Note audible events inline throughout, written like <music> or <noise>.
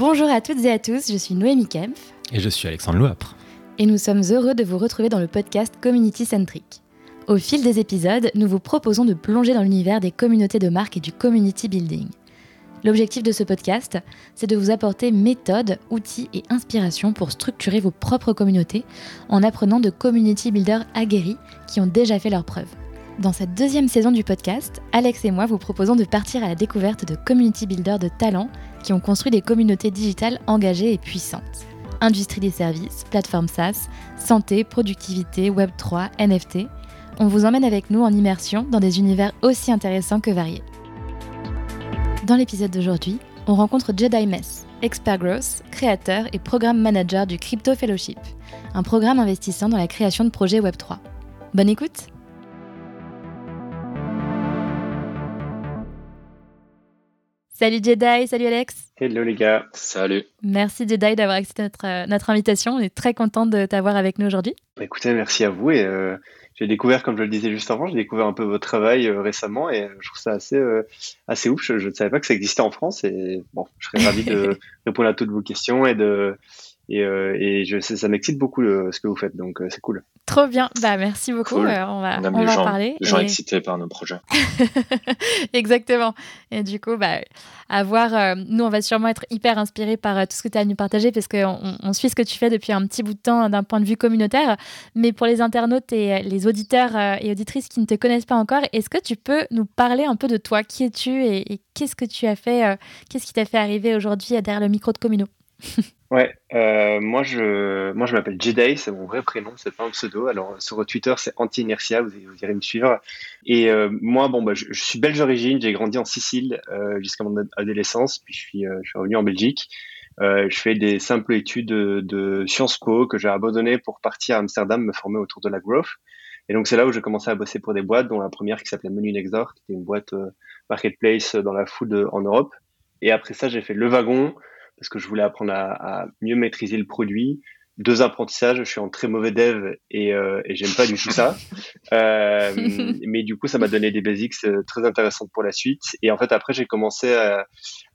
Bonjour à toutes et à tous, je suis Noémie Kempf. Et je suis Alexandre Louapre. Et nous sommes heureux de vous retrouver dans le podcast Community Centric. Au fil des épisodes, nous vous proposons de plonger dans l'univers des communautés de marque et du community building. L'objectif de ce podcast, c'est de vous apporter méthodes, outils et inspirations pour structurer vos propres communautés en apprenant de community builders aguerris qui ont déjà fait leurs preuves. Dans cette deuxième saison du podcast, Alex et moi vous proposons de partir à la découverte de community builders de talent qui ont construit des communautés digitales engagées et puissantes. Industrie des services, plateforme SaaS, santé, productivité, Web3, NFT. On vous emmène avec nous en immersion dans des univers aussi intéressants que variés. Dans l'épisode d'aujourd'hui, on rencontre Jedi Mess, expert growth, créateur et programme manager du Crypto Fellowship, un programme investissant dans la création de projets Web3. Bonne écoute! Salut Jedi, salut Alex. Hello les gars. Salut. Merci Jedi d'avoir accepté notre, euh, notre invitation. On est très content de t'avoir avec nous aujourd'hui. Bah, écoutez, merci à vous. Et euh, j'ai découvert, comme je le disais juste avant, j'ai découvert un peu votre travail euh, récemment et je trouve ça assez, assez ouf. Je, je, ne savais pas que ça existait en France et bon, je serais ravi de <laughs> répondre à toutes vos questions et de, et, euh, et je, ça m'excite beaucoup ce que vous faites, donc euh, c'est cool. Trop bien, bah merci beaucoup. Cool. Euh, on va, on, aime on les va gens, en parler. Les gens Et- excités par nos projets. <laughs> Exactement. Et du coup, bah, à voir, euh, nous, on va sûrement être hyper inspirés par euh, tout ce que tu as à nous partager parce qu'on on, suit ce que tu fais depuis un petit bout de temps d'un point de vue communautaire. Mais pour les internautes et les auditeurs euh, et auditrices qui ne te connaissent pas encore, est-ce que tu peux nous parler un peu de toi? Qui es-tu et, et qu'est-ce que tu as fait euh, Qu'est-ce qui t'a fait arriver aujourd'hui derrière le micro de Communo? <laughs> Ouais, euh, moi je, moi je m'appelle Jedi, c'est mon vrai prénom, c'est pas un pseudo. Alors sur Twitter c'est anti-inertia, vous, vous irez me suivre. Et euh, moi, bon, bah, je, suis belge d'origine, j'ai grandi en Sicile euh, jusqu'à mon ad- adolescence, puis je suis, euh, je suis revenu en Belgique. Euh, je fais des simples études de, de Sciences Po que j'ai abandonné pour partir à Amsterdam me former autour de la growth. Et donc c'est là où j'ai commencé à bosser pour des boîtes, dont la première qui s'appelait Menu Next Door, qui était une boîte euh, marketplace dans la food en Europe. Et après ça, j'ai fait le wagon parce que je voulais apprendre à, mieux maîtriser le produit. Deux apprentissages, je suis en très mauvais dev et, euh, et j'aime pas du tout ça. <laughs> Euh, <laughs> mais du coup, ça m'a donné des basics euh, très intéressantes pour la suite. Et en fait, après, j'ai commencé à,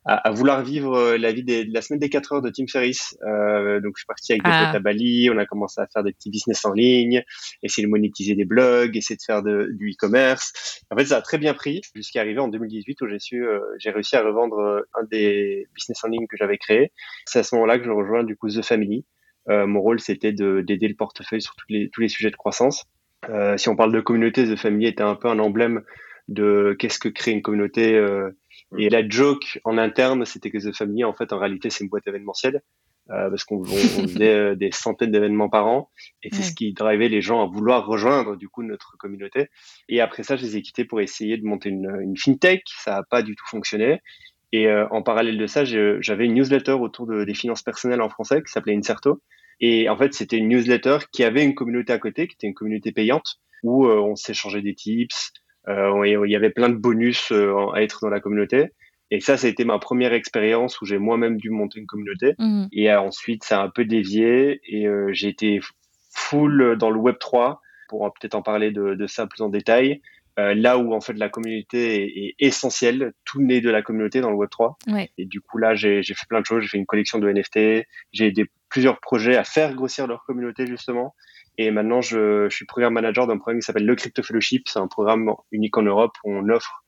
à, à vouloir vivre euh, la vie des, de la semaine des 4 heures de Tim Ferriss. Euh, donc, je suis parti avec des Ah. potes à Bali. On a commencé à faire des petits business en ligne, essayer de monétiser des blogs, essayer de faire de, du e-commerce. En fait, ça a très bien pris jusqu'à arriver en 2018 où j'ai su, euh, j'ai réussi à revendre un des business en ligne que j'avais créé. C'est à ce moment-là que je rejoins du coup The Family. Euh, mon rôle, c'était de- d'aider le portefeuille sur tous les, tous les sujets de croissance. Euh, si on parle de communauté, The Family était un peu un emblème de qu'est-ce que crée une communauté. euh, et la joke en interne, c'était que The Family, en fait, en réalité, c'est une boîte événementielle. euh, parce qu'on on- on faisait euh, des centaines d'événements par an et c'est Ouais. ce qui drivait les gens à vouloir rejoindre du coup notre communauté et après ça je les ai quittés pour essayer de monter une, une fintech ça n'a pas du tout fonctionné et euh, en parallèle de ça j'avais une newsletter autour de, des finances personnelles en français qui s'appelait Inserto et en fait c'était une newsletter qui avait une communauté à côté qui était une communauté payante où euh, on s'échangeait des tips euh, il y avait plein de bonus euh, à être dans la communauté et ça ça a été ma première expérience où j'ai moi-même dû monter une communauté Mhm. et ensuite, ça a un peu dévié et j'ai été full dans le Web 3 pour peut-être en parler de, de ça plus en détail. Euh, là où en fait la communauté est, est essentielle, tout naît de la communauté dans le Web 3. Ouais. Et du coup là, j'ai j'ai fait plein de choses. J'ai fait une collection de NFT. J'ai aidé plusieurs projets à faire grossir leur communauté justement. Et maintenant, je, suis programme manager d'un programme qui s'appelle le Crypto Fellowship. C'est un programme unique en Europe où on offre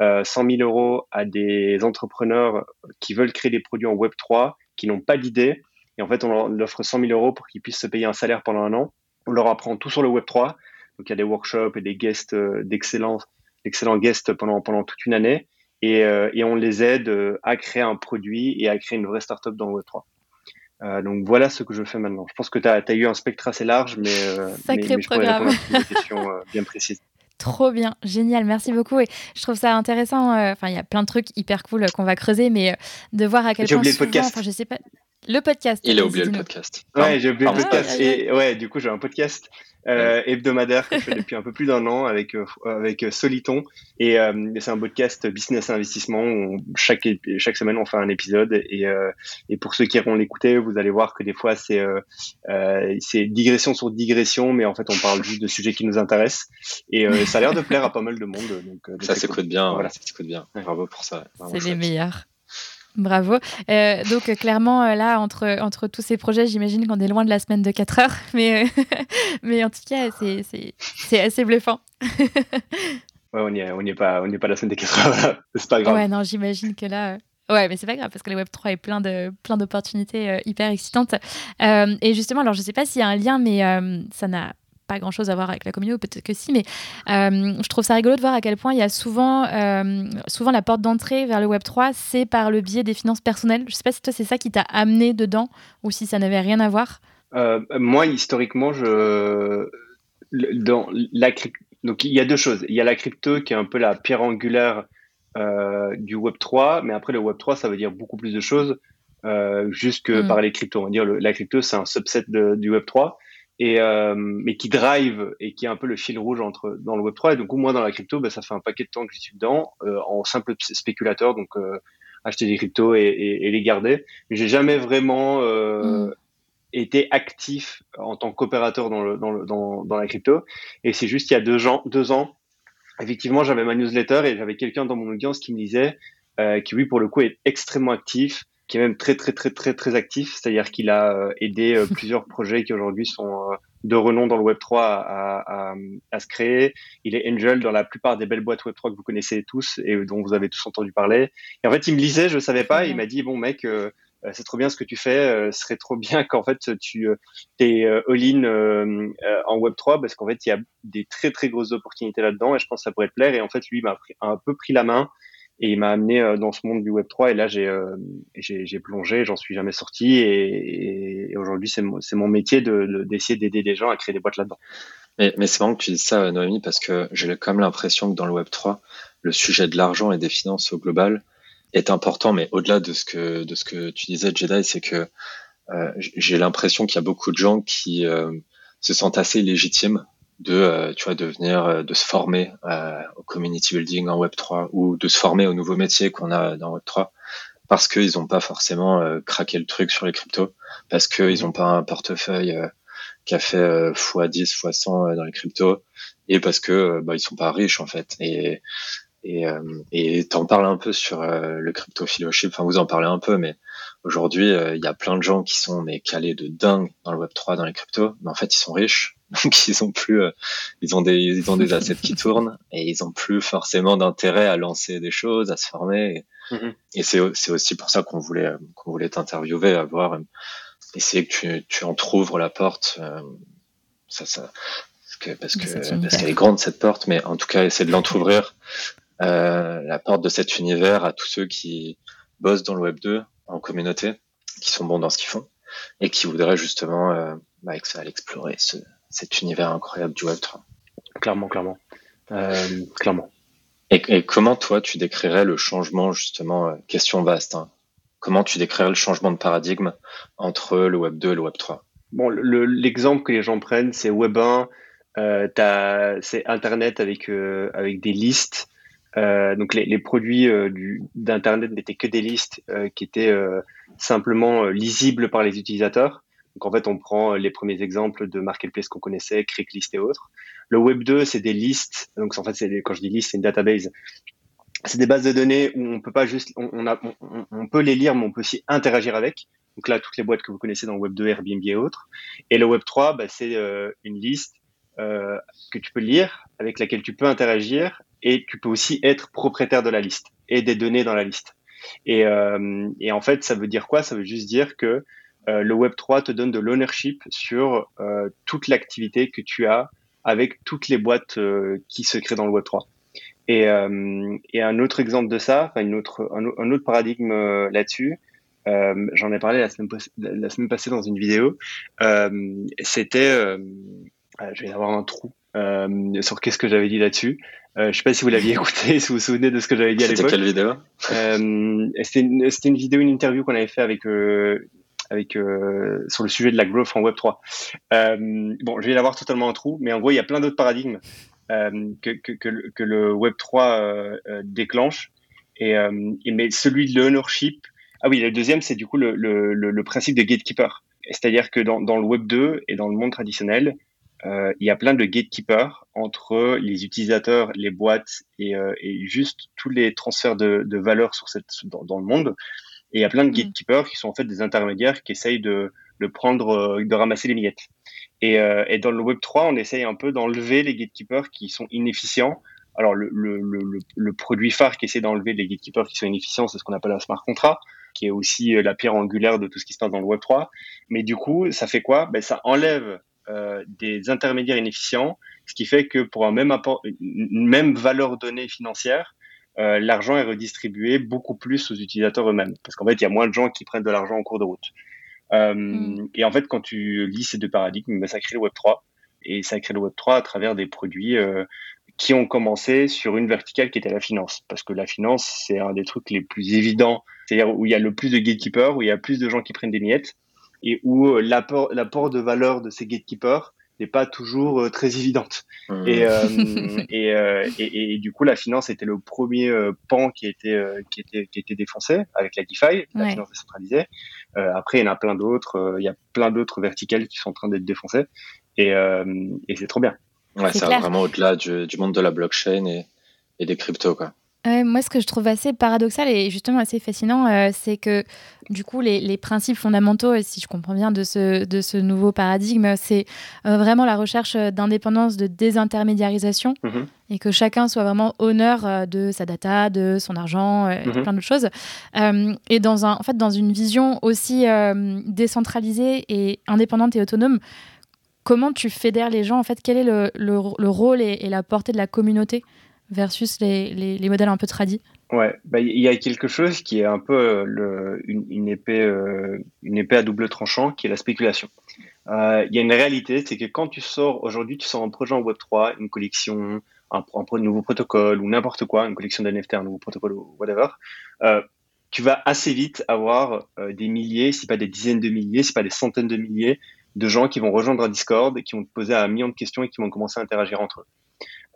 euh, 100 000 euros à des entrepreneurs qui veulent créer des produits en Web 3, qui n'ont pas d'idée. Et en fait, on leur offre 100 000 euros pour qu'ils puissent se payer un salaire pendant un an. On leur apprend tout sur le Web 3. Donc, il y a des workshops et des guests euh, d'excellents guests pendant, pendant toute une année. Et, euh, et on les aide euh, à créer un produit et à créer une vraie startup dans le Web 3. Euh, donc voilà ce que je fais maintenant. Je pense que tu as, eu un spectre assez large, mais, euh, Sacré mais, mais je pourrais programme. à euh, bien. <laughs> Trop bien, génial, merci beaucoup. Et je trouve ça intéressant. Enfin, il y a plein de trucs hyper cool qu'on va creuser, mais de voir à quel J'ai point oublié le souvent, podcast. enfin, je sais pas, le podcast. Il a oublié le podcast. Ouais, j'ai oublié le podcast. Et ouais, du coup, j'ai un podcast euh, hebdomadaire que je fais <laughs> depuis un peu plus d'un an avec euh, avec euh, Soliton. Et euh, c'est un podcast business et investissement. Où on- chaque chaque semaine, on fait un épisode. Et euh, et pour ceux qui iront l'écouter, vous allez voir que des fois, c'est euh, euh, c'est digression sur digression, mais en fait, on parle juste de sujets qui nous intéressent. Et euh, ça a l'air de plaire à pas mal de monde. Donc, euh, Ça s'écoute cool. bien, Voilà. ça s'écoute bien. Bravo pour ça. C'est les meilleurs. Bravo. Euh, donc clairement, euh, là, entre, entre tous ces projets, j'imagine qu'on est loin de la semaine de 4 heures. <laughs> Mais, euh, <laughs> mais en tout cas, c'est assez bluffant. <laughs> ouais, on n'y est, on est, pas, on pas la semaine des 4 heures. c'est pas grave. Ouais, non, j'imagine que là... Ouais, mais c'est pas grave parce que le Web 3 est plein de plein d'opportunités hyper excitantes. et justement, alors je sais pas s'il y a un lien, mais ça n'a pas grand chose à voir avec la communauté, peut-être que si, mais euh, je trouve ça rigolo de voir à quel point il y a souvent, euh, souvent la porte d'entrée vers le Web3, c'est par le biais des finances personnelles. Je sais pas si toi, c'est ça qui t'a amené dedans ou si ça n'avait rien à voir. Euh, moi, historiquement, je. Dans la Donc, il y a deux choses. Il y a la crypto qui est un peu la pierre angulaire du Web3, mais après, le Web3, ça veut dire beaucoup plus de choses. juste que mm. par les cryptos. On va dire la crypto, c'est un subset du Web3 et euh, mais qui drive et qui est un peu le fil rouge entre dans le Web 3 et donc moi dans la crypto bah, ça fait un paquet de temps que je suis dedans euh, en simple spéculateur. Donc euh, acheter des cryptos et, et, et les garder. Mais j'ai jamais vraiment euh, mm. été actif en tant qu'opérateur dans, le, dans, le, dans, dans la crypto. Et c'est juste il y a deux ans deux ans effectivement j'avais ma newsletter et j'avais quelqu'un dans mon audience qui me disait euh, qui lui pour le coup est extrêmement actif qui est même très très très très très actif, c'est-à-dire qu'il a euh, aidé euh, <laughs> plusieurs projets qui aujourd'hui sont euh, de renom dans le Web 3 à, à, à, se créer. Il est angel dans la plupart des belles boîtes Web 3 que vous connaissez tous et dont vous avez tous entendu parler. Et en fait, il me lisait, je savais pas, il m'a dit bon mec, c'est trop bien ce que tu fais, ce serait trop bien qu'en fait tu es all-in en Web 3 parce qu'en fait il y a des très très grosses opportunités là-dedans et je pense que ça pourrait te plaire. Et en fait, lui m'a un peu pris la main et il m'a amené euh, dans ce monde du Web 3 et là j'ai euh, j'ai plongé, j'en suis jamais sorti et, aujourd'hui c'est mon, métier de d'essayer d'aider les gens à créer des boîtes là-dedans. Mais, c'est marrant que tu dises ça, Noémie, parce que j'ai quand même l'impression que dans le Web 3, le sujet de l'argent et des finances au global est important, mais au-delà de ce que tu disais, Jedi, c'est que euh, j'ai l'impression qu'il y a beaucoup de gens qui euh, se sentent assez légitimes de euh, tu vois de venir euh, de se former euh, au community building en Web 3 ou de se former aux nouveaux métiers qu'on a dans Web 3 parce qu'ils n'ont pas forcément craqué le truc sur les cryptos parce qu'ils n'ont pas un portefeuille qui a fait x10 x100 dans les cryptos et parce que bah, ils sont pas riches en fait. Et et et t'en parles un peu sur le crypto fellowship enfin vous en parlez un peu mais aujourd'hui il y a plein de gens qui sont mais calés de dingue dans le Web 3 dans les cryptos. Mais en fait ils sont riches. <laughs> Donc ils ont plus, euh, ils ont des, ils ont des assets qui tournent et ils ont plus forcément d'intérêt à lancer des choses, à se former. Et, et c'est, c'est aussi pour ça qu'on voulait, qu'on voulait t'interviewer, à voir, euh, essayer que tu, tu entrouvres la porte. Euh, ça, ça, parce que, parce que, parce qu'elle est grande cette porte, mais en tout cas, essayer de l'entrouvrir, euh, la porte de cet univers à tous ceux qui bossent dans le Web 2 en communauté, qui sont bons dans ce qu'ils font et qui voudraient justement euh, bah, explorer ce, cet univers incroyable du Web3. Clairement, clairement. Euh, clairement. Et, comment toi tu décrirais le changement justement, euh, question vaste, hein. comment tu décrirais le changement de paradigme entre le Web 2 et le Web 3 Bon, l'exemple que les gens prennent, c'est Web 1, euh, c'est Internet avec, euh, avec des listes. Euh, donc les, les produits d'Internet n'étaient que des listes qui étaient simplement lisibles par les utilisateurs. Donc en fait, on prend les premiers exemples de marketplace qu'on connaissait, Craigslist et autres. Le Web 2, c'est des listes. Donc en fait, quand je dis liste, c'est une database. C'est des bases de données où on peut pas juste, on, a, on, peut les lire, mais on peut aussi interagir avec. Donc là, toutes les boîtes que vous connaissez dans Web 2, Airbnb et autres. Et le Web 3, bah, c'est euh, une liste euh, que tu peux lire, avec laquelle tu peux interagir, et tu peux aussi être propriétaire de la liste et des données dans la liste. Et, euh, en fait, ça veut dire quoi? Ça veut juste dire que euh, le Web3 te donne de l'ownership sur euh, toute l'activité que tu as avec toutes les boîtes qui se créent dans le Web3. Et, un autre exemple de ça, une autre, un, autre paradigme là-dessus, j'en ai parlé la semaine, la semaine passée dans une vidéo, c'était, je vais avoir un trou sur qu'est-ce que j'avais dit là-dessus. Euh, je ne sais pas si vous l'aviez <laughs> écouté, si vous vous souvenez de ce que j'avais dit à l'époque. C'était quelle vidéo? Euh, C'était une, une, vidéo, une interview qu'on avait fait avec euh, avec euh, sur le sujet de la growth en Web 3. Euh, bon, je vais l'avoir totalement un trou, mais en gros, il y a plein d'autres paradigmes euh, que, que, le Web 3 euh, euh, déclenche. Et, et, mais celui de l'ownership, ah oui, le deuxième, c'est du coup le, le, le, principe de gatekeeper. C'est-à-dire que dans, dans, le Web 2 et dans le monde traditionnel, euh, il y a plein de gatekeepers entre les utilisateurs, les boîtes et, euh, et juste tous les transferts de, de valeur sur cette, dans, dans, le monde. Et il y a plein de mm. gatekeepers qui sont en fait des intermédiaires qui essayent de, de prendre, de ramasser les miettes. Et, et dans le Web 3, on essaye un peu d'enlever les gatekeepers qui sont inefficients alors, le, le, le, le, produit phare qui essaie d'enlever les gatekeepers qui sont inefficients, c'est ce qu'on appelle un smart contract, qui est aussi euh, la pierre angulaire de tout ce qui se passe dans le Web 3. Mais du coup, ça fait quoi? Ben, Ça enlève euh, des intermédiaires inefficients, ce qui fait que pour un même apport, une même valeur donnée financière, euh, l'argent est redistribué beaucoup plus aux utilisateurs eux-mêmes. Parce qu'en fait, il y a moins de gens qui prennent de l'argent en cours de route. Euh, mm. Et en fait, quand tu lis ces deux paradigmes, ben, ça crée le Web 3. Et ça crée le Web 3 à travers des produits qui ont commencé sur une verticale qui était la finance. Parce que la finance, c'est un des trucs les plus évidents, c'est-à-dire où il y a le plus de gatekeepers, où il y a plus de gens qui prennent des miettes, et où euh, l'apport, l'apport de valeur de ces gatekeepers n'est pas toujours euh, très évidente. Mmh. Et, euh, <laughs> et, euh, et, et, du coup, la finance était le premier euh, pan qui était, qui, était, qui était défoncé avec la DeFi, la finance décentralisée. après, il y en a plein d'autres. il y a plein d'autres verticales qui sont en train d'être défoncées. Et, et c'est trop bien. Ouais, c'est vraiment au-delà du, du, monde de la blockchain et, et des cryptos. Quoi. Moi, ce que je trouve assez paradoxal et justement assez fascinant, euh, c'est que du coup, les, les, principes fondamentaux, si je comprends bien, de ce, de ce nouveau paradigme, c'est euh, vraiment la recherche d'indépendance, de désintermédiarisation, mm-hmm. et que chacun soit vraiment honneur euh, de sa data, de son argent, et mm-hmm. plein d'autres choses. et dans, un, en fait, dans une vision aussi décentralisée et indépendante et autonome, comment tu fédères les gens En fait, quel est le, le, rôle et, la portée de la communauté? Versus les, les, modèles un peu tradis Ouais, bah, il y a quelque chose qui est un peu euh, une, épée, euh, une épée à double tranchant, qui est la spéculation. Euh, il y a une réalité, c'est que quand tu sors aujourd'hui, tu sors un projet en Web 3, une collection, un, nouveau protocole ou n'importe quoi, une collection d'NFT, un nouveau protocole ou whatever, tu vas assez vite avoir des milliers, si pas des dizaines de milliers, si pas des centaines de milliers de gens qui vont rejoindre un Discord qui vont te poser un million de questions et qui vont commencer à interagir entre eux.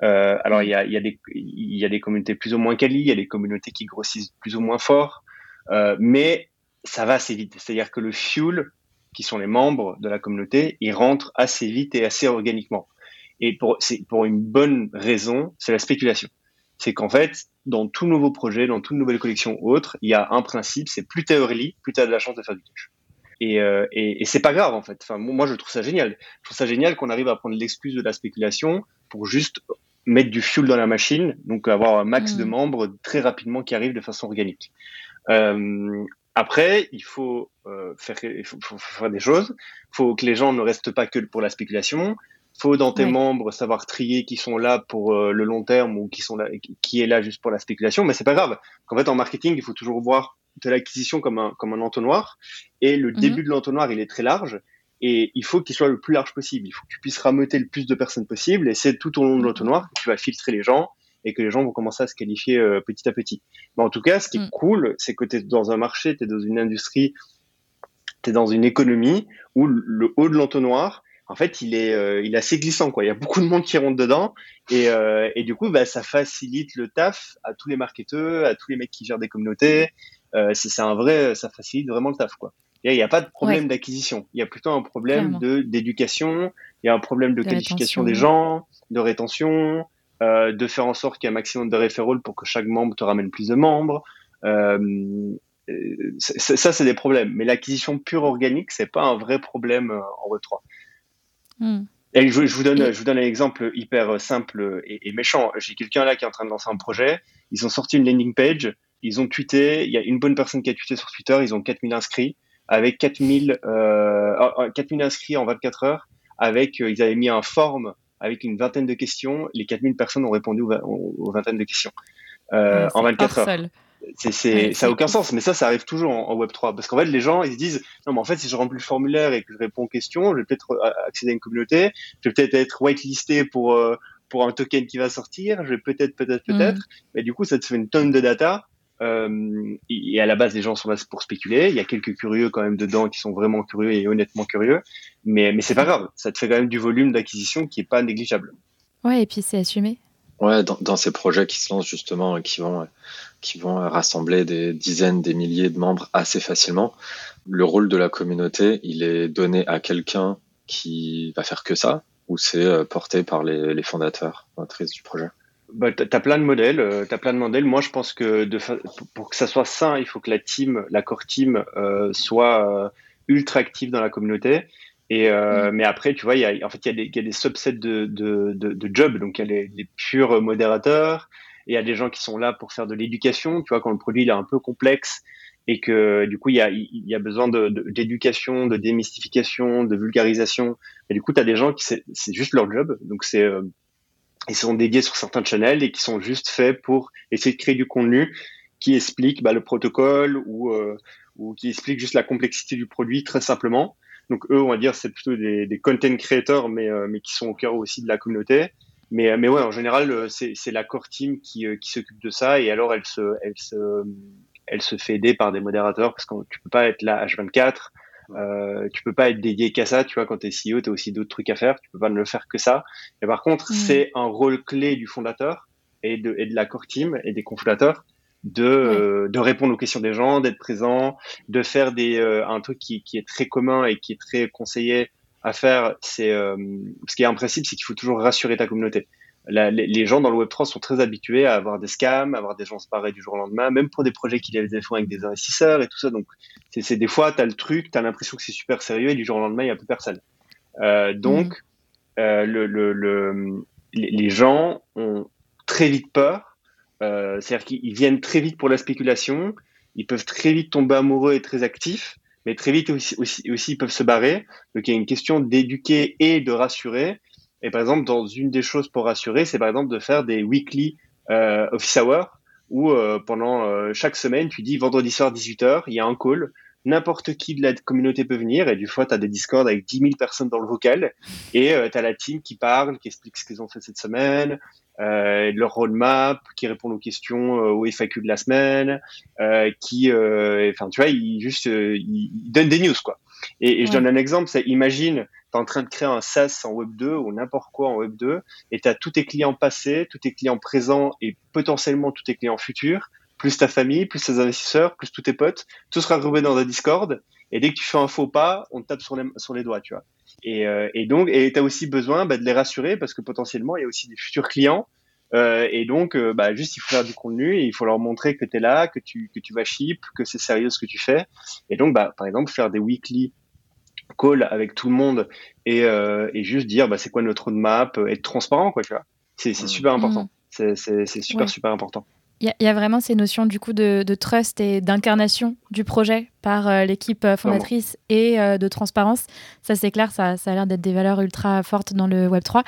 Euh, alors, il y a, y, a des, y a des communautés plus ou moins quali, il y a des communautés qui grossissent plus ou moins fort, euh, mais ça va assez vite. C'est-à-dire que le fuel, qui sont les membres de la communauté, ils rentrent assez vite et assez organiquement. Et pour, c'est pour une bonne raison, c'est la spéculation. C'est qu'en fait, dans tout nouveau projet, dans toute nouvelle collection ou autre, il y a un principe, c'est plus t'es early, plus t'as de la chance de faire du cash. Et, euh, et, et c'est pas grave en fait. Enfin, moi, je trouve ça génial. Je trouve ça génial qu'on arrive à prendre l'excuse de la spéculation pour juste mettre du fuel dans la machine, donc avoir un max de mm. membres très rapidement qui arrivent de façon organique. Euh, après, il faut, euh, faire, il faut, faut, faire des choses. Il faut que les gens ne restent pas que pour la spéculation. Il faut dans tes membres savoir trier qui sont là pour euh, le long terme ou qui sont là, qui est là juste pour la spéculation. Mais c'est pas grave. En fait, en marketing, il faut toujours voir de l'acquisition comme un, comme un entonnoir. Et le mhm. début de l'entonnoir, il est très large. Et il faut qu'il soit le plus large possible. Il faut que tu puisses rameuter le plus de personnes possible. Et c'est tout au long de l'entonnoir que tu vas filtrer les gens et que les gens vont commencer à se qualifier euh, petit à petit. Mais en tout cas, ce qui est mm. cool, c'est que tu es dans un marché, tu es dans une industrie, tu es dans une économie où le haut de l'entonnoir, en fait, il est, euh, il est assez glissant. Quoi. Il y a beaucoup de monde qui rentre dedans. Et, euh, et du coup, bah, ça facilite le taf à tous les marketeurs, à tous les mecs qui gèrent des communautés, c'est un vrai, ça facilite vraiment le taf, quoi. Il n'y a, pas de problème d'acquisition. Il y a plutôt un problème de d'éducation. Il y a un problème de, qualification des gens, de rétention, euh, de faire en sorte qu'il y ait un maximum de référents pour que chaque membre te ramène plus de membres. Euh, ça, c'est des problèmes. Mais l'acquisition pure organique, c'est pas un vrai problème euh, en Web3. Hmm. Et je, je, vous donne, je vous donne un exemple hyper simple et, et méchant. J'ai quelqu'un là qui est en train de lancer un projet. Ils ont sorti une landing page ils ont tweeté, il y a une bonne personne qui a tweeté sur Twitter, ils ont 4000 inscrits, avec 4000, euh, 4000 inscrits en 24 heures, avec, euh, ils avaient mis un form avec une vingtaine de questions, les 4000 personnes ont répondu aux, vingtaines de questions euh, en 24 heures. C'est, ça n'a aucun sens, mais ça, ça arrive toujours en, Web3. Parce qu'en fait, les gens, ils se disent, non, mais en fait, si je remplis le formulaire et que je réponds aux questions, je vais peut-être accéder à une communauté, je vais peut-être être whitelisté pour, euh, pour un token qui va sortir, je vais peut-être, peut-être, peut-être. Mm. Mais du coup, ça te fait une tonne de data euh, et à la base, les gens sont là pour spéculer. Il y a quelques curieux quand même dedans qui sont vraiment curieux et honnêtement curieux. Mais, mais c'est pas grave. Ça te fait quand même du volume d'acquisition qui est pas négligeable. Ouais, et puis c'est assumé. Ouais, dans, dans, ces projets qui se lancent justement, qui vont, qui vont rassembler des dizaines, des milliers de membres assez facilement, le rôle de la communauté, il est donné à quelqu'un qui va faire que ça, ou c'est euh, porté par les, les fondateurs, fondatrices du projet? Bah, tu as plein de modèles. Euh, as plein de modèles. Moi, je pense que de pour que ça soit sain, il faut que la team, la core team, euh, soit euh, ultra active dans la communauté. Et, mm. Mais après, tu vois, y a, en fait, il y, y, a des subsets de, de, de, de jobs. Donc, il y a les, les, purs modérateurs. Et il y a des gens qui sont là pour faire de l'éducation. Tu vois, quand le produit il est un peu complexe et que du coup, il y a, il y a besoin d'éducation, de, de, démystification, de vulgarisation. Et du coup, tu as des gens qui, c'est juste leur job. Donc, c'est ils sont dédiés sur certains channels et qui sont juste faits pour essayer de créer du contenu qui explique bah, le protocole ou, euh, ou qui explique juste la complexité du produit très simplement. Donc eux, on va dire, c'est plutôt des, des, content creators, mais, euh, mais qui sont au cœur aussi de la communauté. Mais, mais ouais, en général, euh, c'est la core team qui, qui s'occupe de ça et alors elle se, elle, se, elle se fait aider par des modérateurs parce que tu peux pas être là H24 euh, tu peux pas être dédié qu'à ça, tu vois, quand tu es CEO, tu as aussi d'autres trucs à faire, tu peux pas ne le faire que ça. Et par contre, mm. c'est un rôle clé du fondateur et de, et de la core team et des cofondateurs de, euh, de répondre aux questions des gens, d'être présent, de faire des, euh, un truc qui, qui, est très commun et qui est très conseillé à faire. C'est euh, ce qui est un principe, c'est qu'il faut toujours rassurer ta communauté les, gens dans le Web3 sont très habitués à avoir des scams, à avoir des gens se barrer du jour au lendemain, même pour des projets qui des fonds avec des investisseurs et tout ça. Donc, c'est des fois, tu as le truc, tu as l'impression que c'est super sérieux et du jour au lendemain, il n'y a plus personne. Euh, donc, mmh. euh, le, le, le, les gens ont très vite peur. Euh, C'est-à-dire qu'ils viennent très vite pour la spéculation. Ils peuvent très vite tomber amoureux et très actifs, mais très vite aussi, aussi, aussi ils peuvent se barrer. Donc, il y a une question d'éduquer et de rassurer et par exemple, dans une des choses pour rassurer, c'est par exemple de faire des weekly euh, office hours où euh, pendant euh, chaque semaine, tu dis vendredi soir 18h, il y a un call, n'importe qui de la communauté peut venir et du fois tu as des discords avec 10 000 personnes dans le vocal et tu as la team qui parle, qui explique ce qu'ils ont fait cette semaine, euh, leur roadmap, qui répondent aux questions au FAQ de la semaine, qui, enfin tu vois, ils juste ils, donnent des news quoi. Et, et je donne un exemple, c'est imagine tu en train de créer un SaaS en Web 2 ou n'importe quoi en Web 2 et tu as tous tes clients passés, tous tes clients présents et potentiellement tous tes clients futurs, plus ta famille, plus tes investisseurs, plus tous tes potes, tout sera regroupé dans un Discord. Et dès que tu fais un faux pas, on te tape sur les, doigts, tu vois. Et, euh, donc, et tu as aussi besoin bah, de les rassurer parce que potentiellement, il y a aussi des futurs clients. Euh, et donc, euh, bah, juste, il faut faire du contenu il faut leur montrer que tu es là, que tu, que tu vas ship, que c'est sérieux ce que tu fais. Et donc, bah, par exemple, faire des weekly call avec tout le monde et, euh, et juste dire bah, c'est quoi notre roadmap, euh, être transparent, quoi, tu vois. C'est super important. Mm. C'est super, super important. Il y, a vraiment ces notions du coup de, de trust et d'incarnation du projet par euh, l'équipe fondatrice et de transparence. Ça, c'est clair, ça, ça a l'air d'être des valeurs ultra fortes dans le Web3.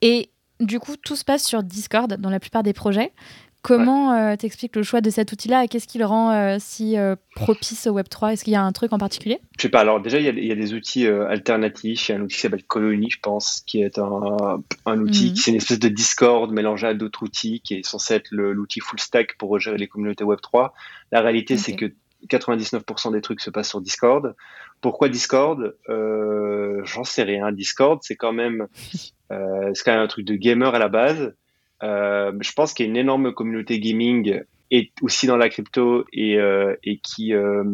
Et du coup, tout se passe sur Discord dans la plupart des projets. Comment euh, t'expliques le choix de cet outil-là et qu'est-ce qui le rend euh, si euh, propice au Web3 Est-ce qu'il y a un truc en particulier? Je sais pas. Alors déjà, il y, a, des outils alternatifs. Il y a un outil qui s'appelle Colony, je pense, qui est un, outil, qui mhm. c'est une espèce de Discord mélangé à d'autres outils, qui est censé être l'outil full stack pour gérer les communautés Web3. La réalité, c'est que 99% des trucs se passent sur Discord. Pourquoi Discord? J'en sais rien. Discord, c'est quand même, <laughs> c'est quand même un truc de gamer à la base. Euh, je pense qu'il y a une énorme communauté gaming et aussi dans la crypto et, euh, et qui euh,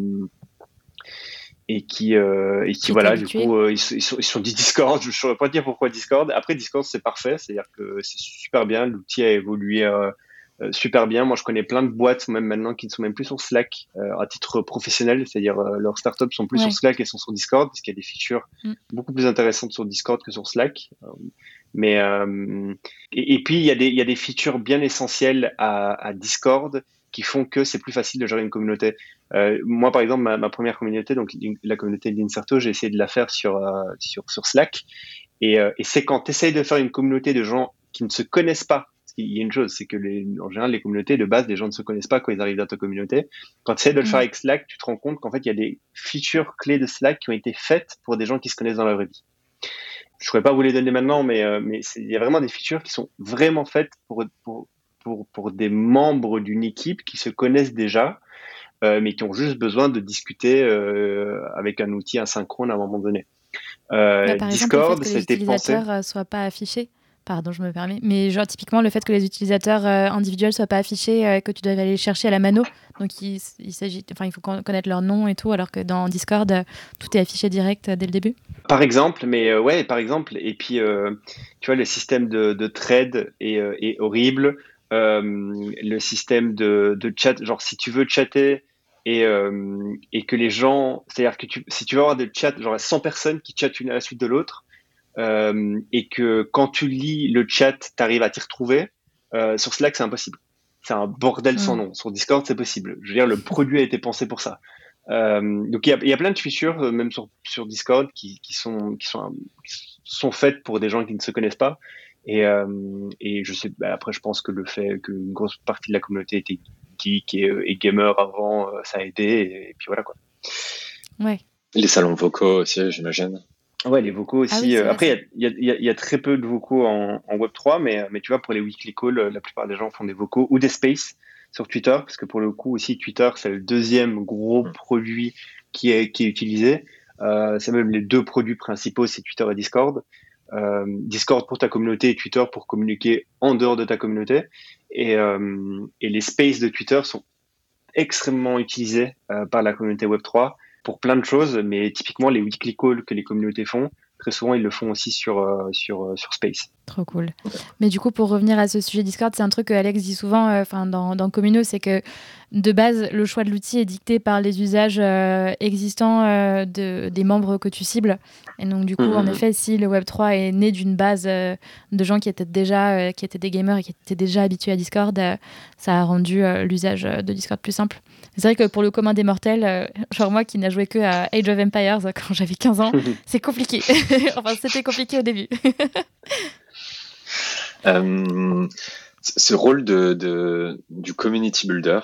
et qui et qui, voilà du coup ils, sont, ils sont dit Discord. <laughs> Je ne saurais pas dire pourquoi Discord. Après Discord c'est parfait. C'est à dire que c'est super bien. L'outil a évolué super bien. Moi, je connais plein de boîtes, même maintenant, qui ne sont même plus sur Slack à titre professionnel, c'est-à-dire leurs startups sont plus sur Slack et sont sur Discord, parce qu'il y a des features mm. beaucoup plus intéressantes sur Discord que sur Slack. Mais euh, et, puis il y, a des, il y a des features bien essentielles à, à Discord qui font que c'est plus facile de gérer une communauté. Euh, moi, par exemple, ma, ma, première communauté, donc la communauté d'Inserto, j'ai essayé de la faire sur, euh, sur, sur Slack. Et, euh, et c'est quand tu essayes de faire une communauté de gens qui ne se connaissent pas. Il y a une chose, c'est que les, en général, les communautés de base, les gens ne se connaissent pas quand ils arrivent dans ta communauté. Quand tu essaies de le faire mm. avec Slack, tu te rends compte qu'en fait, il y a des features clés de Slack qui ont été faites pour des gens qui se connaissent dans la vraie vie je ne pourrais pas vous les donner maintenant, mais, euh, mais il y a vraiment des features qui sont vraiment faites pour, pour, pour, pour des membres d'une équipe qui se connaissent déjà, euh, mais qui ont juste besoin de discuter euh, avec un outil asynchrone à un moment donné. Bah, par Discord, exemple, le fait que les utilisateurs ne soient pas affichés Pardon, je me permets. Mais genre, typiquement, le fait que les utilisateurs euh, individuels soient pas affichés, euh, que tu dois aller chercher à la mano. Donc, il, s'agit, enfin, il faut connaître leur nom et tout, alors que dans Discord, euh, tout est affiché direct dès le début. Par exemple, mais ouais, par exemple. Et puis, tu vois, le système de, de trade est, horrible. le système de, de, chat, genre, si tu veux chatter et, et que les gens, c'est-à-dire que si tu veux avoir des chats, genre 100 personnes qui chattent une à la suite de l'autre, euh, et que quand tu lis le chat, tu arrives à t'y retrouver, euh, sur Slack, c'est impossible. C'est un bordel sans mm. nom. Sur Discord, c'est possible. Je veux dire, le produit a été pensé pour ça. Euh, donc il y a, y a, plein de features, même sur, sur Discord, qui, qui, sont, qui, sont, sont faites pour des gens qui ne se connaissent pas. Et, euh, et je sais, bah, après, je pense que le fait qu'une grosse partie de la communauté était geek et, et gamer avant, ça a aidé. Et, et, puis voilà quoi. Ouais. Les salons vocaux aussi, j'imagine. Ouais, les vocaux ah aussi. Euh, après, il y, y, y a, très peu de vocaux en, en Web3, mais, mais tu vois, pour les weekly calls, euh, la plupart des gens font des vocaux ou des spaces sur Twitter, parce que pour le coup aussi, Twitter, c'est le deuxième gros mm. produit qui est, qui est utilisé. Euh, c'est même les deux produits principaux, c'est Twitter et Discord. Euh, Discord pour ta communauté et Twitter pour communiquer en dehors de ta communauté. Et, euh, et les spaces de Twitter sont extrêmement utilisés par la communauté Web3 pour plein de choses, mais typiquement les weekly calls que les communautés font, très souvent ils le font aussi sur, euh, sur, euh, sur Space. Trop cool. Mais du coup, pour revenir à ce sujet Discord, c'est un truc que Alex dit souvent euh, enfin dans, dans c'est que de base, le choix de l'outil est dicté par les usages existants de, des membres que tu cibles. Et donc, du coup, en mhm. effet, si le Web3 est né d'une base de gens qui étaient déjà qui étaient des gamers et qui étaient déjà habitués à Discord, ça a rendu l'usage de Discord plus simple. C'est vrai que pour le commun des mortels, euh, genre moi qui n'a joué que à Age of Empires <laughs> quand j'avais 15 ans, c'est compliqué. <laughs> enfin, c'était compliqué au début. <laughs> euh, ce rôle de, de, du community builder,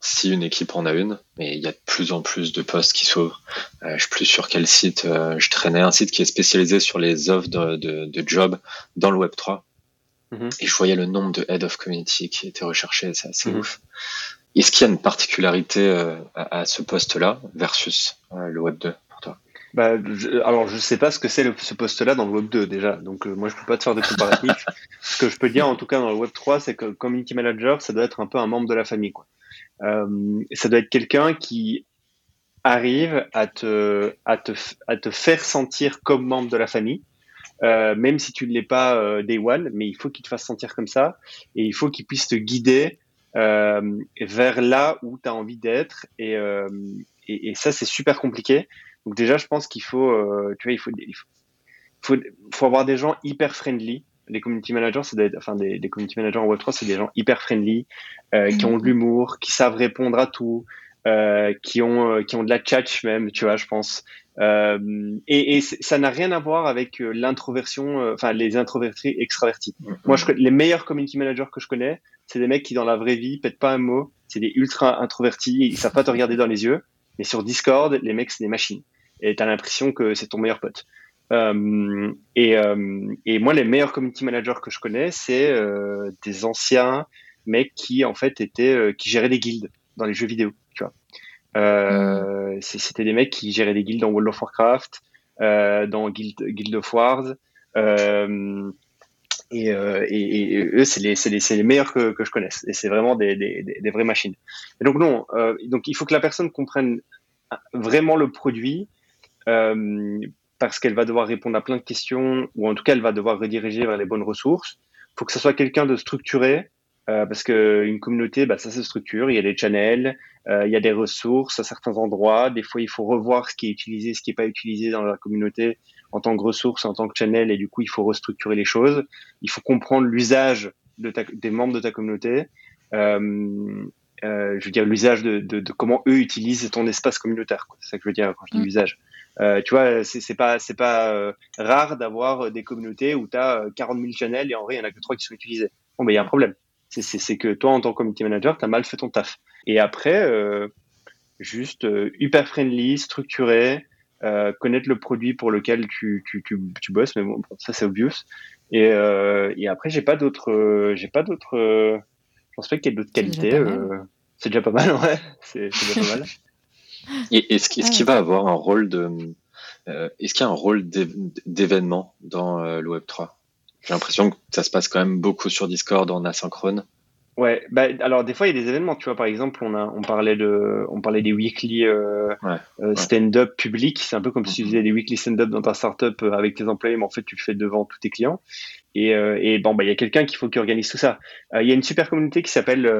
si une équipe en a une, mais il y a de plus en plus de postes qui s'ouvrent. Euh, je suis plus sur quel site. Euh, je traînais un site qui est spécialisé sur les offres de, de, de job dans le Web 3. Mhm. Et je voyais le nombre de head of community qui étaient recherchés, c'est assez mhm. ouf. Est-ce qu'il y a une particularité euh, à, ce poste-là versus le Web 2 pour toi? Bah, alors, je ne sais pas ce que c'est ce poste-là dans le Web 2 déjà, donc euh, moi je ne peux pas te faire de comparatif. <laughs> ce que je peux dire en tout cas dans le Web 3, c'est que Community Manager, ça doit être un peu un membre de la famille. Quoi. Ça doit être quelqu'un qui arrive à te, à, te, à te faire sentir comme membre de la famille. même si tu ne l'es pas day one, mais il faut qu'il te fasse sentir comme ça et il faut qu'il puisse te guider euh, vers là où tu as envie d'être. Et, euh, et, et, ça, c'est super compliqué. Donc déjà, je pense qu'il faut, euh, tu vois, il faut, il faut, faut, avoir des gens hyper friendly. Les community managers, c'est des, enfin des, des, community managers en Web3, c'est des gens hyper friendly, euh, qui ont de l'humour, qui savent répondre à tout, euh, qui ont qui ont de la tchatch même, tu vois, je pense. Euh, et, et ça n'a rien à voir avec l'introversion, enfin les introvertis extravertis. Mm-hmm. Moi, je, les meilleurs community managers que je connais, c'est des mecs qui dans la vraie vie pètent pas un mot, c'est des ultra introvertis, ils savent pas te regarder dans les yeux, mais sur Discord, les mecs c'est des machines. Et t'as l'impression que c'est ton meilleur pote. Euh, et, euh, et, moi, les meilleurs community managers que je connais, c'est euh, des anciens mecs qui en fait étaient, qui géraient des guildes dans les jeux vidéo. Tu vois, mm. c'était des mecs qui géraient des guildes dans World of Warcraft, dans Guild, Guild of Wars. Et, et, et, eux, c'est les, les, les, meilleurs que, que, je connaisse. Et c'est vraiment des, des, des, vraies machines. Et donc non, donc il faut que la personne comprenne vraiment le produit euh, parce qu'elle va devoir répondre à plein de questions ou en tout cas elle va devoir rediriger vers les bonnes ressources. Il faut que ce soit quelqu'un de structuré euh, parce qu'une communauté, bah, ça se structure. Il y a des channels, euh, il y a des ressources à certains endroits. Des fois, il faut revoir ce qui est utilisé, ce qui n'est pas utilisé dans la communauté en tant que ressource, en tant que channel, et du coup, il faut restructurer les choses. Il faut comprendre l'usage de des membres de ta communauté. Euh, je veux dire l'usage de, de, de, comment eux utilisent ton espace communautaire. C'est ça que je veux dire quand je dis mm. usage. Euh, tu vois, c'est pas c'est pas euh, rare d'avoir des communautés où tu as 40 000 channels et en vrai il y en a que trois qui sont utilisés. Bon, ben il y a un problème. C'est que toi en tant que community manager, tu as mal fait ton taf. Et après, euh, juste euh, hyper friendly, structuré, euh, connaître le produit pour lequel tu, tu, tu, tu bosses, mais bon, ça c'est obvious. Et, euh, et après, j'ai pas d'autres, euh, j'ai pas d'autres, je pense pas qu'il y ait d'autres qualités. C'est déjà pas mal, <laughs> ouais. C'est déjà pas mal. <laughs> Et est-ce qu'il est va avoir un rôle de, est-ce qu'il y a un rôle d'événement dans le Web 3 J'ai l'impression que ça se passe quand même beaucoup sur Discord en asynchrone. Ouais, bah, alors des fois il y a des événements, tu vois, par exemple, on, a, on, parlait, de, on parlait des weekly euh, euh, stand-up publics, c'est un peu comme si tu mhm. faisais des weekly stand-up dans ta startup euh, avec tes employés, mais en fait tu le fais devant tous tes clients. Et, et bon, bah, il y a quelqu'un qu'il faut qui organise tout ça. Il y a une super communauté qui s'appelle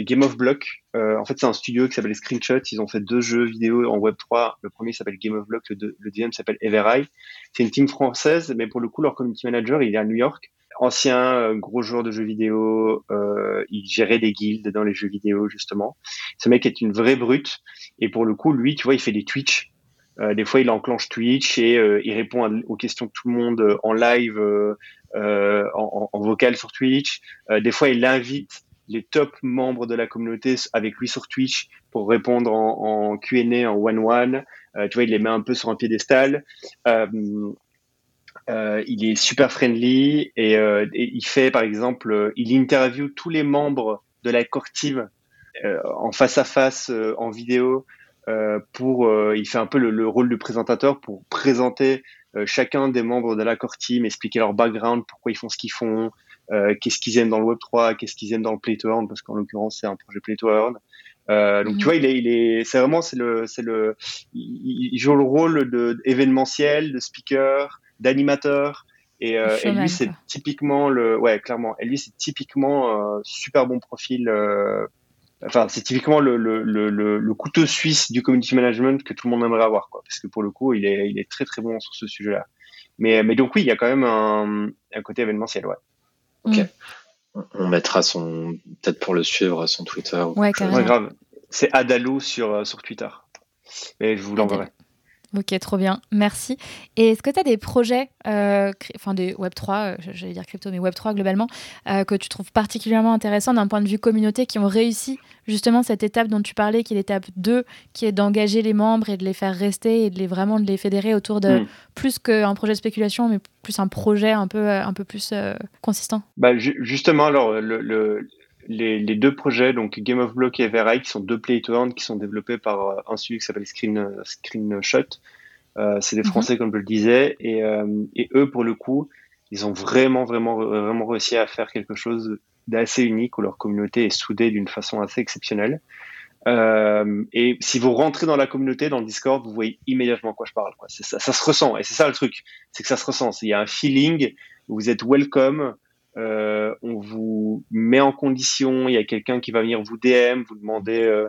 Game of Block. en fait, c'est un studio qui s'appelle Screenshot. Ils ont fait deux jeux vidéo en Web3. Le premier s'appelle Game of Block, le, le deuxième s'appelle Evereye. C'est une team française, mais pour le coup, leur community manager, il est à New York ancien euh, gros joueur de jeux vidéo, euh, il gérait des guildes dans les jeux vidéo justement. Ce mec est une vraie brute et pour le coup, lui, tu vois, il fait des Twitch. Euh, des fois, il enclenche Twitch et il répond aux questions de tout le monde en live, en, en, vocal sur Twitch. des fois, il invite les top membres de la communauté avec lui sur Twitch pour répondre en, en Q&A, en one-one. tu vois, il les met un peu sur un piédestal. Euh, euh, il est super friendly et, euh, il fait par exemple, euh, il interview tous les membres de la core team en face à face, en vidéo. pour, il fait un peu le, rôle du présentateur pour présenter chacun des membres de la core team, expliquer leur background, pourquoi ils font ce qu'ils font, qu'est-ce qu'ils aiment dans le Web 3, qu'est-ce qu'ils aiment dans le Play to Earn, parce qu'en l'occurrence c'est un projet Play to Earn. Euh, donc tu mhm. vois, il est, il est, c'est vraiment, c'est le, c'est le, il, joue le rôle de événementiel, de speaker, d'animateur. Et, euh, lui, c'est typiquement le, ouais, clairement. Et lui, c'est typiquement euh, super bon profil. Euh, enfin, c'est typiquement le, le, le, le, couteau suisse du community management que tout le monde aimerait avoir, quoi. Parce que pour le coup, il est, il est très très bon sur ce sujet-là. Mais, mais donc oui, il y a quand même un, un côté événementiel, ouais. Ok. Mm. On mettra son, peut-être pour le suivre, son Twitter. Ouais, grave. C'est Adalou sur, sur Twitter. Mais je vous l'enverrai. Ok, trop bien, merci. Et est-ce que tu as des projets, euh, enfin des Web3, euh, j'allais dire crypto, mais Web3 globalement, euh, que tu trouves particulièrement intéressants d'un point de vue communauté, qui ont réussi justement cette étape dont tu parlais, qui est l'étape 2, qui est d'engager les membres et de les faire rester et de les vraiment de les fédérer autour de hmm. plus qu'un projet de spéculation, mais plus un projet un peu, un peu plus consistant? Bah, Justement, alors, le, les, les, deux projets, donc Game of Block et Evereye, qui sont deux play to earn, qui sont développés par euh, un studio qui s'appelle Screen, euh, Screenshot. Euh, c'est des mhm. Français, comme je le disais, et, euh, et, eux, pour le coup, ils ont vraiment, vraiment, vraiment réussi à faire quelque chose d'assez unique où leur communauté est soudée d'une façon assez exceptionnelle. Euh, et si vous rentrez dans la communauté, dans le Discord, vous voyez immédiatement quoi je parle. Quoi. Ça, ça, se ressent, et c'est ça le truc, c'est que ça se ressent. Il y a un feeling, vous êtes welcome, euh, on vous met en condition, il y a quelqu'un qui va venir vous DM, vous demander euh,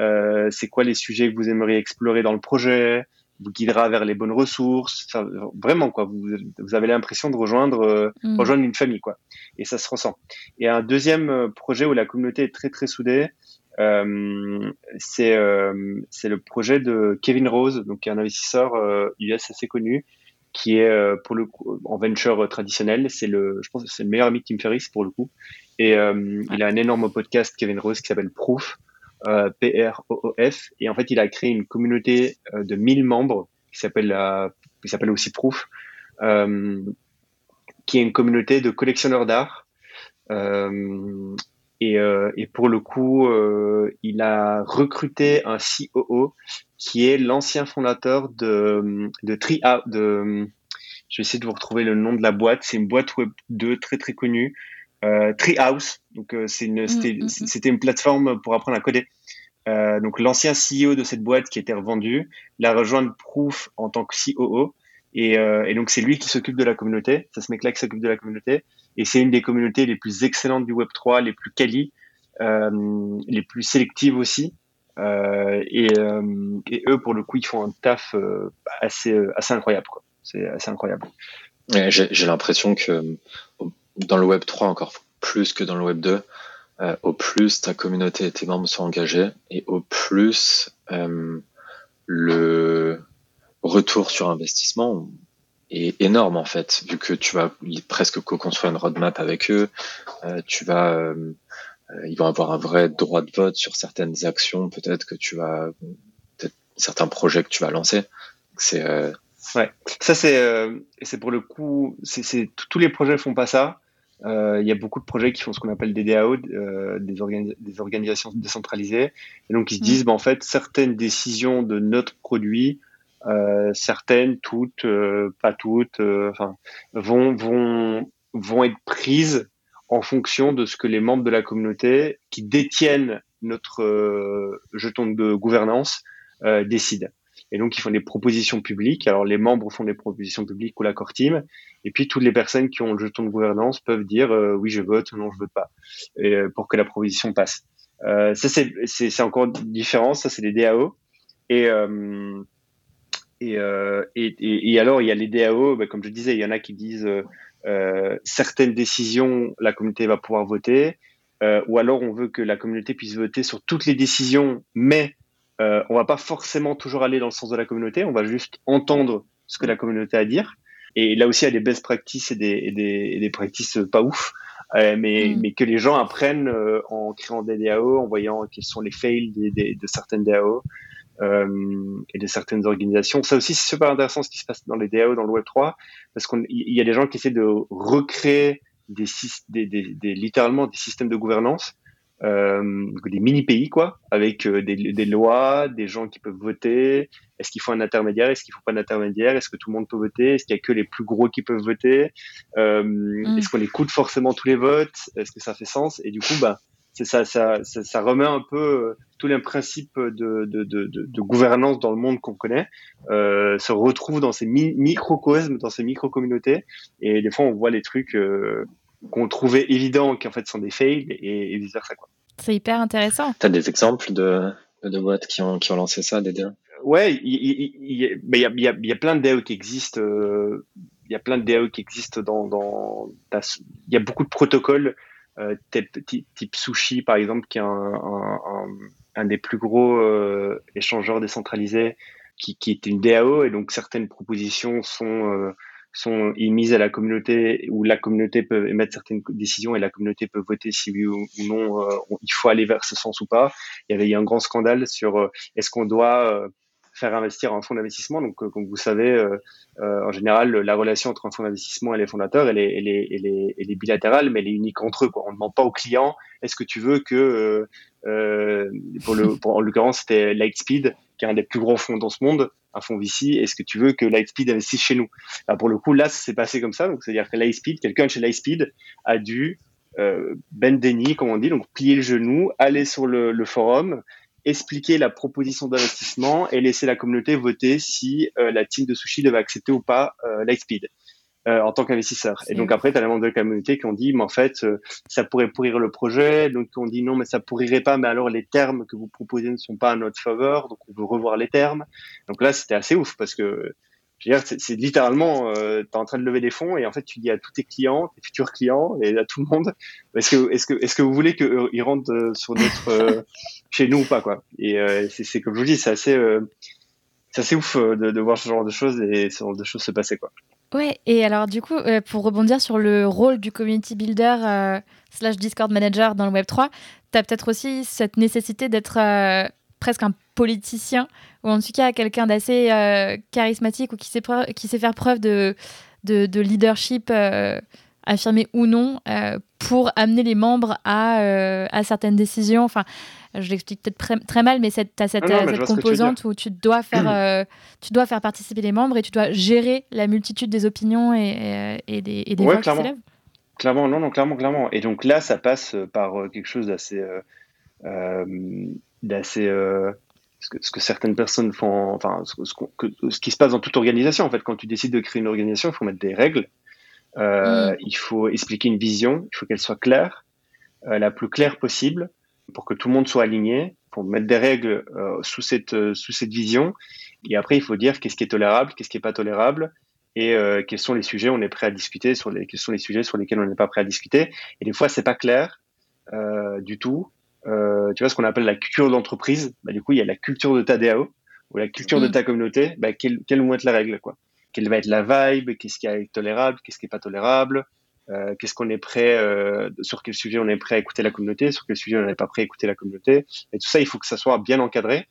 euh, c'est quoi les sujets que vous aimeriez explorer dans le projet, vous guidera vers les bonnes ressources. vraiment quoi, vous, vous avez l'impression de rejoindre mm. rejoindre une famille quoi. Et ça se ressent. Et un deuxième projet où la communauté est très très soudée, euh, c'est euh, c'est le projet de Kevin Rose, donc un investisseur US assez connu, qui est euh, pour le en venture traditionnel. C'est le, je pense, que c'est le meilleur ami de Tim Ferriss pour le coup. Et euh, il a un énorme podcast, Kevin Rose, qui s'appelle Proof, euh, P-R-O-O-F. Et en fait, il a créé une communauté de 1000 membres qui s'appelle, qui s'appelle aussi Proof, qui est une communauté de collectionneurs d'art. Et, et, pour le coup, il a recruté un COO qui est l'ancien fondateur de, de Tri de je vais essayer de vous retrouver le nom de la boîte. C'est une boîte web 2 très très connue, euh, Treehouse. Donc euh, c'est une, mm, c'était, mm, mm. c'était une plateforme pour apprendre à coder. Euh, donc l'ancien CEO de cette boîte qui était revendu l'a rejoint Proof en tant que COO. Et, et donc c'est lui qui s'occupe de la communauté. C'est ce mec-là qui s'occupe de la communauté. Et c'est une des communautés les plus excellentes du Web 3, les plus quali, les plus sélectives aussi. Euh, et, euh, et, eux, pour le coup, ils font un taf euh, assez, incroyable. C'est assez incroyable. J'ai l'impression que dans le Web 3, encore plus que dans le Web 2, euh, au plus ta communauté et tes membres sont engagés, et au plus le retour sur investissement est énorme en fait, vu que tu vas presque co-construire une roadmap avec eux, tu vas ils vont avoir un vrai droit de vote sur certaines actions, peut-être que tu vas, peut-être certains projets que tu vas lancer. C'est euh... ouais, ça c'est euh, c'est pour le coup, c'est tous les projets font pas ça. Euh, il y a beaucoup de projets qui font ce qu'on appelle des DAO, euh, des, des, organisations décentralisées. Et donc, ils se disent, mmh. bah, en fait, certaines décisions de notre produit, euh, certaines, toutes, pas toutes, enfin, vont, vont vont être prises en fonction de ce que les membres de la communauté qui détiennent notre euh, jeton de gouvernance euh, décident. Et donc, ils font des propositions publiques. Alors, les membres font des propositions publiques ou l'accord team. Et puis, toutes les personnes qui ont le jeton de gouvernance peuvent dire euh, oui, je vote ou non, je vote pas, et, pour que la proposition passe. ça, c'est encore différent. Ça, c'est les DAO. Et, et, et, et, alors, il y a les DAO, bah, comme je disais, il y en a qui disent euh, certaines décisions, la communauté va pouvoir voter, euh, ou alors on veut que la communauté puisse voter sur toutes les décisions, mais euh, on va pas forcément toujours aller dans le sens de la communauté, on va juste entendre ce que la communauté a à dire. Et là aussi, il y a des best practices et des, et des, et des practices pas ouf, euh, mais, mm. mais que les gens apprennent en créant des DAO, en voyant quels sont les fails des, de certaines DAO, euh, et de certaines organisations. Ça aussi, c'est super intéressant ce qui se passe dans les DAO, dans le Web 3, parce qu'il y a des gens qui essaient de recréer des, des, des, des littéralement des systèmes de gouvernance, euh, des mini pays quoi, avec euh, des, des, lois, des gens qui peuvent voter. Est-ce qu'il faut un intermédiaire? Est-ce qu'il faut pas un intermédiaire Est-ce que tout le monde peut voter? Est-ce qu'il y a que les plus gros qui peuvent voter? Euh, mm. Est-ce qu'on écoute forcément tous les votes? Est-ce que ça fait sens? Et du coup, bah ça, ça, ça, ça, remet un peu euh, tous les principes de, de, de, de, gouvernance dans le monde qu'on connaît, euh, se retrouvent dans ces microcosmes, dans ces micro-communautés. Et des fois, on voit les trucs euh, qu'on trouvait évidents qui en fait sont des fails et, vice versa. C'est hyper intéressant. Tu as des exemples de, de boîtes qui ont, qui ont lancé ça, des DAO Ouais, il y, y, y, y, a, y a plein de DAO qui existent. Euh, il y a plein de DAO qui existent dans. dans il y a beaucoup de protocoles type, Sushi, par exemple, qui est un, des plus gros euh, échangeurs décentralisés, qui, qui, est une DAO, et donc certaines propositions sont, euh, sont émises à la communauté, où la communauté peut émettre certaines décisions et la communauté peut voter si oui ou, non il faut aller vers ce sens ou pas. Il y avait eu un grand scandale sur est-ce qu'on doit faire investir un fonds d'investissement. Donc, euh, comme vous savez, euh, euh, en général, la relation entre un fonds d'investissement et les fondateurs, elle est, elle est, elle est, elle est bilatérale, mais elle est unique entre eux. Quoi. On ne demande pas au client est-ce que tu veux que, pour le, pour, en l'occurrence, c'était Lightspeed, qui est un des plus gros fonds dans ce monde, un fonds VC, est-ce que tu veux que Lightspeed investisse chez nous? Alors, Pour le coup, là, ça s'est passé comme ça. Donc, c'est-à-dire que Lightspeed, quelqu'un chez Lightspeed a dû euh, ben Denny, comme on dit, donc plier le genou, aller sur le, le forum expliquer la proposition d'investissement et laisser la communauté voter si euh, la team de sushi devait accepter ou pas euh, Lightspeed euh, en tant qu'investisseur. Et donc après, tu as les membres de la communauté qui ont dit, mais en fait, euh, ça pourrait pourrir le projet. Donc on dit non, mais ça pourrirait pas, mais alors les termes que vous proposez ne sont pas à notre faveur, donc on veut revoir les termes. Donc là, c'était assez ouf parce que c'est littéralement, euh, tu es en train de lever des fonds et en fait, tu dis à tous tes clients, tes futurs clients et à tout le monde, <laughs> est-ce que, est-ce que, est-ce que vous voulez qu'ils euh, rentrent euh, sur notre, euh, <laughs> chez nous ou pas, quoi. Et c'est comme je vous dis, c'est assez, c'est assez ouf de, de, voir ce genre de choses et ce genre de choses se passer, quoi. Ouais, et alors du coup, pour rebondir sur le rôle du community builder slash Discord manager dans le Web3, tu as peut-être aussi cette nécessité d'être presque un politicien, ou en tout cas quelqu'un d'assez euh, charismatique ou qui sait, qui sait faire preuve de, de, leadership euh, affirmé ou non euh, pour amener les membres à, à certaines décisions. Enfin, je l'explique peut-être très, mal, mais tu as cette, cette composante où tu dois, faire, tu dois faire participer les membres et tu dois gérer la multitude des opinions et, et, des, et des voix qui s'élèvent. Clairement, non, non, clairement, clairement. Et donc là, ça passe par quelque chose d'assez d'assez euh, ce, que, ce, que, certaines personnes font, enfin ce, ce, qui se passe dans toute organisation en fait. Quand tu décides de créer une organisation, il faut mettre des règles, euh, mm. il faut expliquer une vision, il faut qu'elle soit claire, euh, la plus claire possible, pour que tout le monde soit aligné, pour mettre des règles sous cette sous cette vision. Et après, il faut dire qu'est-ce qui est tolérable, qu'est-ce qui est pas tolérable, et quels sont les sujets on est prêt à discuter sur les quels sont les sujets sur lesquels on n'est pas prêt à discuter et des fois c'est pas clair euh, du tout euh, tu vois, ce qu'on appelle la culture d'entreprise. Bah, du coup, il y a la culture de ta DAO ou la culture de mm. ta communauté. Bah, quelles, vont être les règles, quoi? Quelle va être la vibe? Qu'est-ce qui est tolérable? Qu'est-ce qui est pas tolérable? Euh, Qu'est-ce qu'on est prêt euh, Sur quel sujet on est prêt à écouter la communauté? Sur quel sujet on n'est pas prêt à écouter la communauté? Et tout ça, il faut que ça soit bien encadré.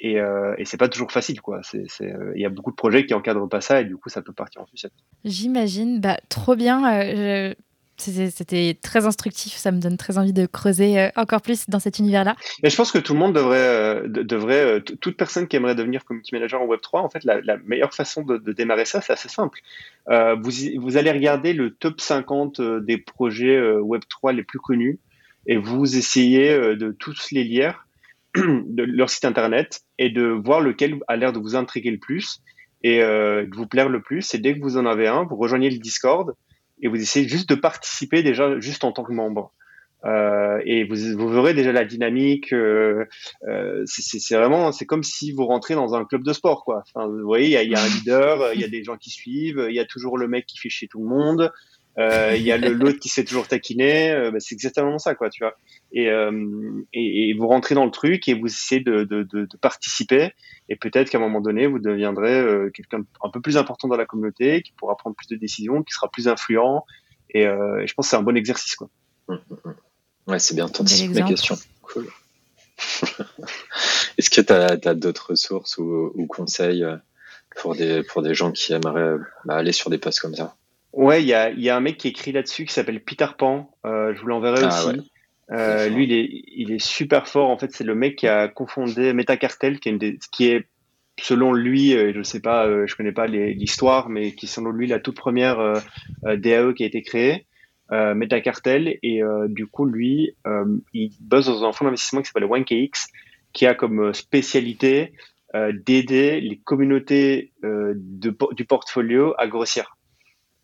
Et, euh, et c'est pas toujours facile, quoi. Euh, il y a beaucoup de projets qui encadrent pas ça, et du coup, ça peut partir en sucette. J'imagine. Bah, trop bien. C'était très instructif, ça me donne très envie de creuser euh, encore plus dans cet univers-là. Mais je pense que tout le monde devrait, euh, devrait euh, toute personne qui aimerait devenir community manager en Web3, en fait, la, meilleure façon de, démarrer ça, c'est assez simple. vous, vous, allez regarder le top 50 des projets Web3 les plus connus et vous essayez de tous les lire <clears throat> de leur site internet et de voir lequel a l'air de vous intriguer le plus et de vous plaire le plus. Et dès que vous en avez un, vous rejoignez le Discord et vous essayez juste de participer déjà juste en tant que membre. Euh, et vous, vous, verrez déjà la dynamique. Euh, euh, c'est vraiment, c'est comme si vous rentrez dans un club de sport, quoi. Vous voyez, il y a, y a, un leader, il y a des gens qui suivent, il y a toujours le mec qui fait chier tout le monde. Euh, il y a <laughs> l'autre qui sait toujours taquiner. Euh, bah, c'est exactement ça, quoi, tu vois. Et, euh, et, et, vous rentrez dans le truc et vous essayez de, de, de, de participer. Et peut-être qu'à un moment donné, vous deviendrez euh, quelqu'un un peu plus important dans la communauté, qui pourra prendre plus de décisions, qui sera plus influent. Et, et je pense que c'est un bon exercice, quoi. Mmh, mmh, mmh. Ouais, c'est bien entendu mes questions. Cool. <laughs> Est-ce que tu as, as d'autres ressources ou, ou, conseils pour des, pour des gens qui aimeraient bah, aller sur des postes comme ça? Ouais, il y a, y a, un mec qui écrit là-dessus qui s'appelle Peter Pan. Euh, je vous l'enverrai ah, aussi. Euh, lui, il est, il est super fort. En fait, c'est le mec qui a confondé Metacartel, qui est, une des, qui est selon lui, euh, je sais pas, euh, je connais pas l'histoire, mais qui selon lui la toute première euh, DAE qui a été créée, euh, Metacartel. Et du coup, lui, il bosse dans un fonds d'investissement qui s'appelle 1KX, qui a comme spécialité d'aider les communautés de, du portfolio à grossir.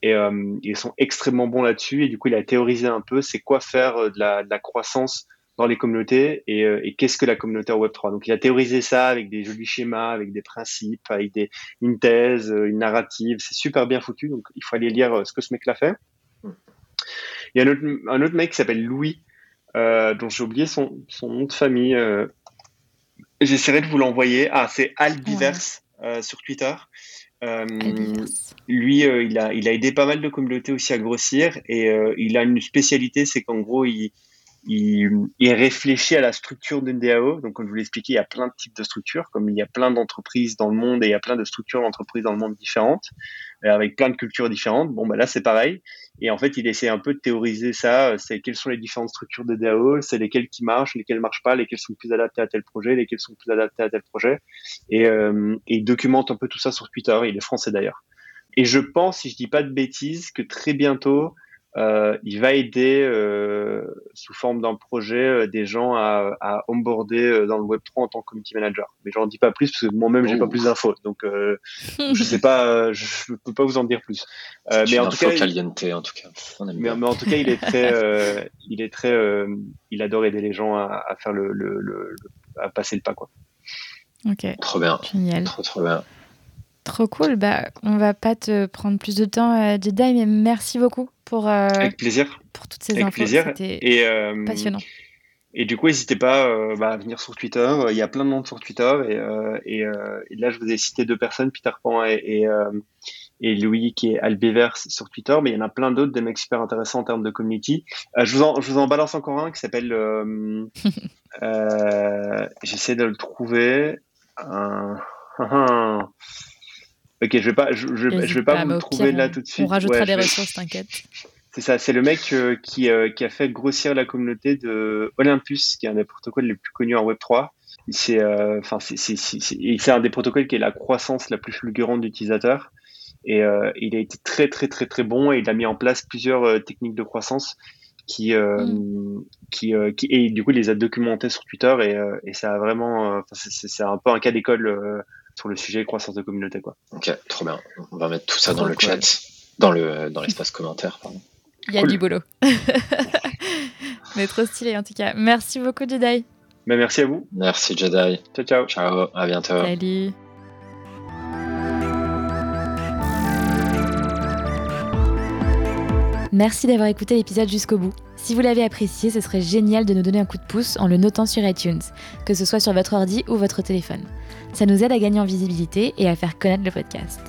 Et euh, ils sont extrêmement bons là-dessus. Et du coup, il a théorisé un peu c'est quoi faire euh, de la, de la, croissance dans les communautés et, euh, et qu'est-ce que la communauté en Web3. Donc, il a théorisé ça avec des jolis schémas, avec des principes, avec des, une thèse, une narrative. C'est super bien foutu. Donc, il faut aller lire ce que ce mec-là fait. Il y a un autre, un autre mec qui s'appelle Louis, euh, dont j'ai oublié son, son, nom de famille. Euh, J'essaierai de vous l'envoyer. Ah, c'est Albiverse ouais. sur Twitter. Euh, lui, euh, il, a, il a aidé pas mal de communautés aussi à grossir et euh, il a une spécialité, c'est qu'en gros, il, il, il, réfléchit à la structure d'une DAO. Donc, comme je vous l'ai il y a plein de types de structures, comme il y a plein d'entreprises dans le monde et il y a plein de structures d'entreprises dans le monde différentes, avec plein de cultures différentes. Bon, bah là, c'est pareil. Et en fait, il essaie un peu de théoriser ça. C'est quelles sont les différentes structures de DAO, c'est lesquelles qui marchent, lesquelles marchent pas, lesquelles sont plus adaptées à tel projet, lesquelles sont plus adaptées à tel projet. Et, euh, il documente un peu tout ça sur Twitter. Il est français d'ailleurs. Et je pense, si je dis pas de bêtises, que très bientôt, euh, il va aider euh, sous forme d'un projet euh, des gens à, à onboarder euh, dans le Web3 en tant que community manager. Mais j'en dis pas plus parce que moi-même j'ai pas plus d'infos, donc euh, <laughs> je sais pas, je peux pas vous en dire plus. mais en tout cas, caliente, en tout cas. Mais, mais, en tout cas, il est très, <laughs> il est très, il adore aider les gens à, à faire le, le, le, à passer le pas quoi. Ok. Trop bien. Génial. Trop trop bien. Trop cool. Bah, on va pas te prendre plus de temps, euh, Jedi, mais merci beaucoup pour, euh, Avec plaisir. pour toutes ces Avec infos. plaisir. Et, euh, passionnant. Et du coup, n'hésitez pas euh, bah, à venir sur Twitter. Il y a plein de monde sur Twitter. Et, euh, et, et là, je vous ai cité deux personnes, Peter Pan et, Louis, qui est Albeverse sur Twitter. Mais il y en a plein d'autres, des mecs super intéressants en termes de community. je, vous en, je vous en balance encore un qui s'appelle... J'essaie de le trouver. <laughs> Ok, je vais pas, je, je, je vais pas, pas vous le trouver là tout de suite. On rajoutera ouais, des ressources, t'inquiète. <laughs> C'est ça, c'est le mec euh, qui, euh, qui a fait grossir la communauté de Olympus, qui est un des protocoles les plus connus en Web3. C'est euh, c'est un des protocoles qui est la croissance la plus fulgurante d'utilisateurs. Et euh, il a été très très très très bon et il a mis en place plusieurs euh, techniques de croissance qui, mm. qui, qui, et du coup il les a documentées sur Twitter et, et ça a vraiment, c'est un peu un cas d'école sur le sujet croissance de communauté. Quoi. Ok, trop bien. On va mettre tout ça trop dans le cool. chat, dans le dans l'espace commentaire. Pardon. Il y a cool. du boulot. <laughs> Mais trop stylé en tout cas. Merci beaucoup Jedi. Mais merci à vous. Merci Jedi. Ciao ciao. Ciao, à bientôt. Salut. Merci d'avoir écouté l'épisode jusqu'au bout. Si vous l'avez apprécié, ce serait génial de nous donner un coup de pouce en le notant sur iTunes, que ce soit sur votre ordi ou votre téléphone. Ça nous aide à gagner en visibilité et à faire connaître le podcast.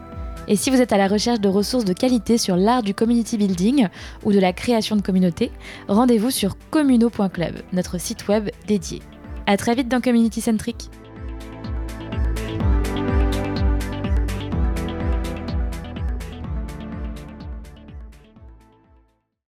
Et si vous êtes à la recherche de ressources de qualité sur l'art du community building ou de la création de communautés, rendez-vous sur communo.club, notre site web dédié. À très vite dans Community Centric.